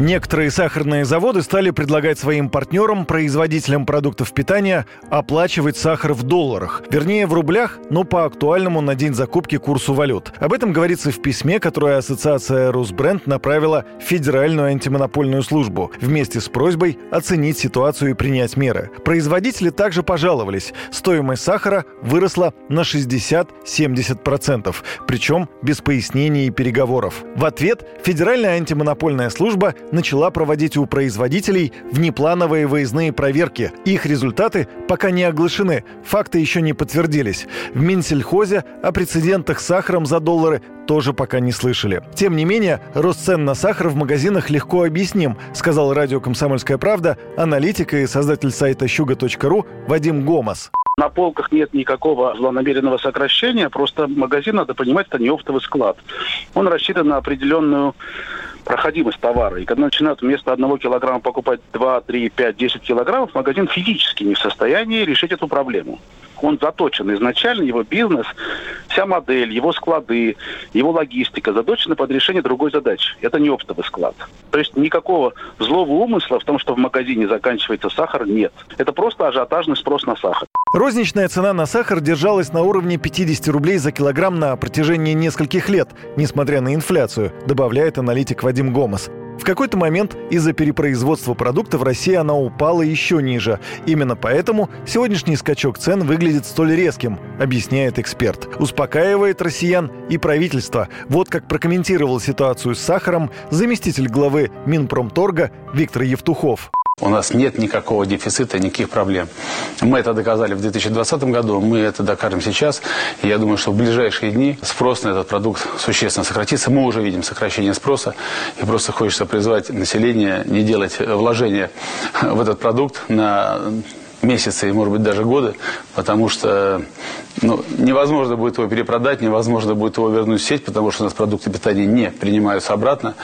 Некоторые сахарные заводы стали предлагать своим партнерам, производителям продуктов питания, оплачивать сахар в долларах. Вернее, в рублях, но по актуальному на день закупки курсу валют. Об этом говорится в письме, которое Ассоциация «Русбренд» направила в Федеральную антимонопольную службу вместе с просьбой оценить ситуацию и принять меры. Производители также пожаловались. Стоимость сахара выросла на 60-70%, причем без пояснений и переговоров. В ответ Федеральная антимонопольная служба начала проводить у производителей внеплановые выездные проверки. Их результаты пока не оглашены, факты еще не подтвердились. В Минсельхозе о прецедентах с сахаром за доллары тоже пока не слышали. Тем не менее, рост цен на сахар в магазинах легко объясним, сказал радио «Комсомольская правда» аналитик и создатель сайта «Щуга.ру» Вадим Гомас. На полках нет никакого злонамеренного сокращения, просто магазин, надо понимать, это не оптовый склад. Он рассчитан на определенную проходимость товара. И когда начинают вместо одного килограмма покупать 2, 3, 5, 10 килограммов, магазин физически не в состоянии решить эту проблему. Он заточен изначально, его бизнес, вся модель, его склады, его логистика заточены под решение другой задачи. Это не оптовый склад. То есть никакого злого умысла в том, что в магазине заканчивается сахар, нет. Это просто ажиотажный спрос на сахар. Розничная цена на сахар держалась на уровне 50 рублей за килограмм на протяжении нескольких лет, несмотря на инфляцию, добавляет аналитик Вадим Гомес. В какой-то момент из-за перепроизводства продукта в России она упала еще ниже. Именно поэтому сегодняшний скачок цен выглядит столь резким, объясняет эксперт. Успокаивает россиян и правительство. Вот как прокомментировал ситуацию с сахаром заместитель главы Минпромторга Виктор Евтухов. У нас нет никакого дефицита, никаких проблем. Мы это доказали в 2020 году, мы это докажем сейчас. Я думаю, что в ближайшие дни спрос на этот продукт существенно сократится. Мы уже видим сокращение спроса. И просто хочется призвать население не делать вложения в этот продукт на месяцы и, может быть, даже годы, потому что ну, невозможно будет его перепродать, невозможно будет его вернуть в сеть, потому что у нас продукты питания не принимаются обратно.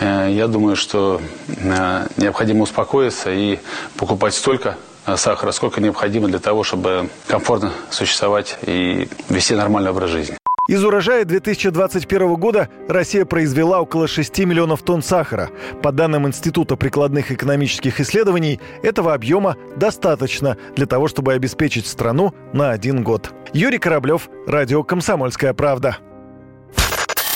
Э, я думаю, что э, необходимо успокоиться и покупать столько э, сахара, сколько необходимо для того, чтобы комфортно существовать и вести нормальный образ жизни. Из урожая 2021 года Россия произвела около 6 миллионов тонн сахара. По данным Института прикладных экономических исследований, этого объема достаточно для того, чтобы обеспечить страну на один год. Юрий Кораблев, Радио «Комсомольская правда».